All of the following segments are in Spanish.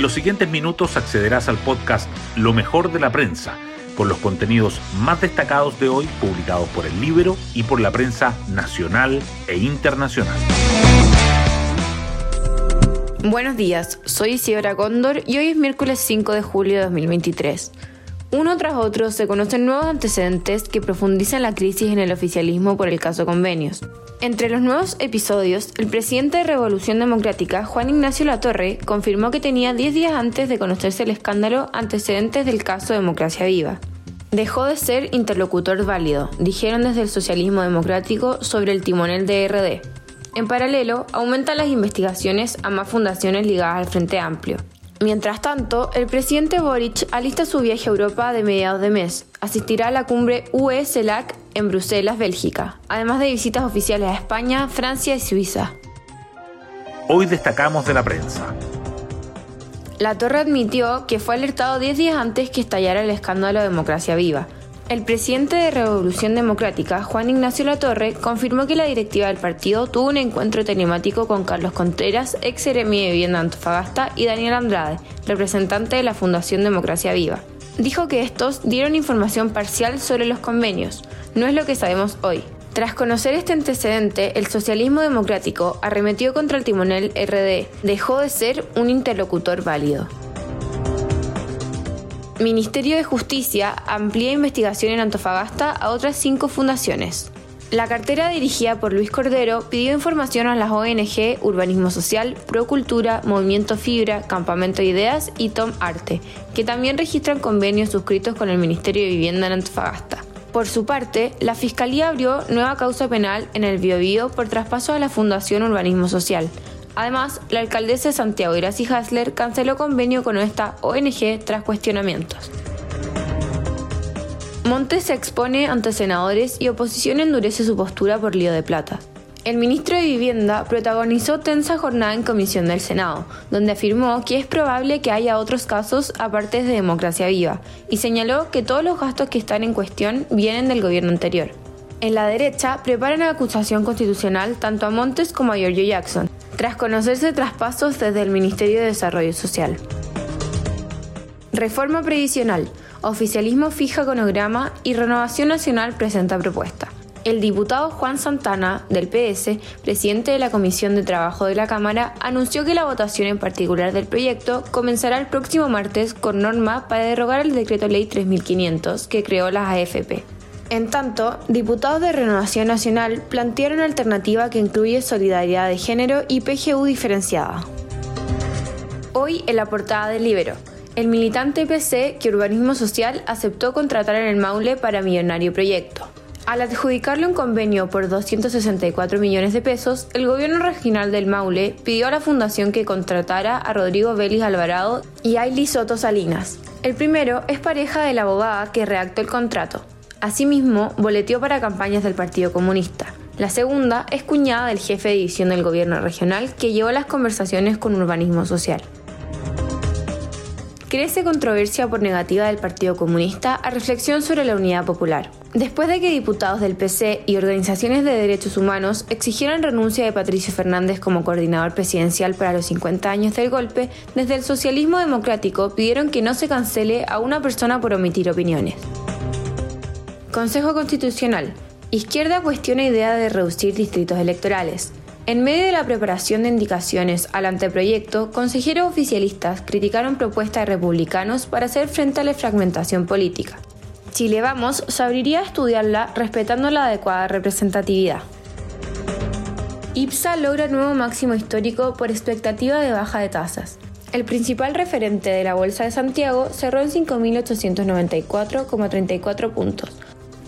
En los siguientes minutos accederás al podcast Lo mejor de la prensa, con los contenidos más destacados de hoy publicados por el libro y por la prensa nacional e internacional. Buenos días, soy Isidora Cóndor y hoy es miércoles 5 de julio de 2023. Uno tras otro se conocen nuevos antecedentes que profundizan la crisis en el oficialismo por el caso convenios. Entre los nuevos episodios, el presidente de Revolución Democrática, Juan Ignacio Latorre, confirmó que tenía 10 días antes de conocerse el escándalo antecedentes del caso Democracia Viva. Dejó de ser interlocutor válido, dijeron desde el socialismo democrático sobre el timonel de RD. En paralelo, aumentan las investigaciones a más fundaciones ligadas al Frente Amplio. Mientras tanto, el presidente Boric alista su viaje a Europa de mediados de mes. Asistirá a la cumbre UE-CELAC en Bruselas, Bélgica, además de visitas oficiales a España, Francia y Suiza. Hoy destacamos de la prensa. La Torre admitió que fue alertado 10 días antes que estallara el escándalo Democracia Viva el presidente de Revolución Democrática, Juan Ignacio Latorre, confirmó que la directiva del partido tuvo un encuentro telemático con Carlos Contreras, ex seremi de Vivienda Antofagasta, y Daniel Andrade, representante de la Fundación Democracia Viva. Dijo que estos dieron información parcial sobre los convenios. No es lo que sabemos hoy. Tras conocer este antecedente, el socialismo democrático arremetió contra el timonel RD. Dejó de ser un interlocutor válido. Ministerio de Justicia amplía investigación en Antofagasta a otras cinco fundaciones. La cartera dirigida por Luis Cordero pidió información a las ONG Urbanismo Social, Procultura, Movimiento Fibra, Campamento Ideas y Tom Arte, que también registran convenios suscritos con el Ministerio de Vivienda en Antofagasta. Por su parte, la Fiscalía abrió nueva causa penal en el Biobío por traspaso a la Fundación Urbanismo Social, Además, la alcaldesa de Santiago, Iracy Hasler, canceló convenio con esta ONG tras cuestionamientos. Montes se expone ante senadores y oposición endurece su postura por lío de plata. El ministro de Vivienda protagonizó tensa jornada en comisión del Senado, donde afirmó que es probable que haya otros casos aparte de Democracia Viva, y señaló que todos los gastos que están en cuestión vienen del gobierno anterior. En la derecha preparan acusación constitucional tanto a Montes como a Giorgio Jackson, tras conocerse traspasos desde el Ministerio de Desarrollo Social. Reforma previsional. Oficialismo fija cronograma y Renovación Nacional presenta propuesta. El diputado Juan Santana, del PS, presidente de la Comisión de Trabajo de la Cámara, anunció que la votación en particular del proyecto comenzará el próximo martes con norma para derogar el decreto ley 3500 que creó las AFP. En tanto, diputados de Renovación Nacional plantearon una alternativa que incluye solidaridad de género y PGU diferenciada. Hoy en la portada del Libero, el militante PC que Urbanismo Social aceptó contratar en el Maule para millonario proyecto. Al adjudicarle un convenio por 264 millones de pesos, el gobierno regional del Maule pidió a la fundación que contratara a Rodrigo Vélez Alvarado y Ailey Soto Salinas. El primero es pareja de la abogada que redactó el contrato. Asimismo, boleteó para campañas del Partido Comunista. La segunda es cuñada del jefe de división del gobierno regional que llevó las conversaciones con urbanismo social. Crece controversia por negativa del Partido Comunista a reflexión sobre la unidad popular. Después de que diputados del PC y organizaciones de derechos humanos exigieron renuncia de Patricio Fernández como coordinador presidencial para los 50 años del golpe, desde el socialismo democrático pidieron que no se cancele a una persona por omitir opiniones. Consejo Constitucional. Izquierda cuestiona idea de reducir distritos electorales. En medio de la preparación de indicaciones al anteproyecto, consejeros oficialistas criticaron propuestas de republicanos para hacer frente a la fragmentación política. Chile Vamos se abriría a estudiarla respetando la adecuada representatividad. IPSA logra nuevo máximo histórico por expectativa de baja de tasas. El principal referente de la Bolsa de Santiago cerró en 5.894,34 puntos,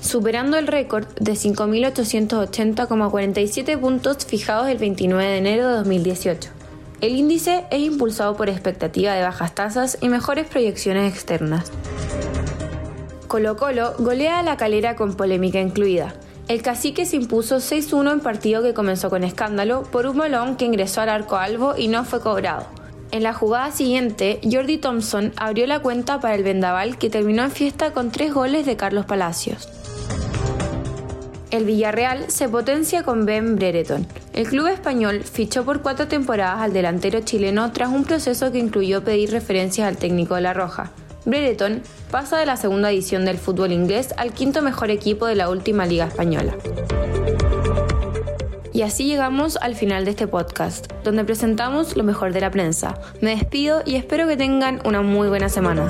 superando el récord de 5.880,47 puntos fijados el 29 de enero de 2018. El índice es impulsado por expectativa de bajas tasas y mejores proyecciones externas. Colo Colo golea a la calera con polémica incluida. El cacique se impuso 6-1 en partido que comenzó con escándalo por un balón que ingresó al arco albo y no fue cobrado. En la jugada siguiente, Jordi Thompson abrió la cuenta para el vendaval que terminó en fiesta con tres goles de Carlos Palacios. El Villarreal se potencia con Ben Brereton. El club español fichó por cuatro temporadas al delantero chileno tras un proceso que incluyó pedir referencias al técnico de La Roja. Brereton pasa de la segunda edición del fútbol inglés al quinto mejor equipo de la última liga española. Y así llegamos al final de este podcast, donde presentamos lo mejor de la prensa. Me despido y espero que tengan una muy buena semana.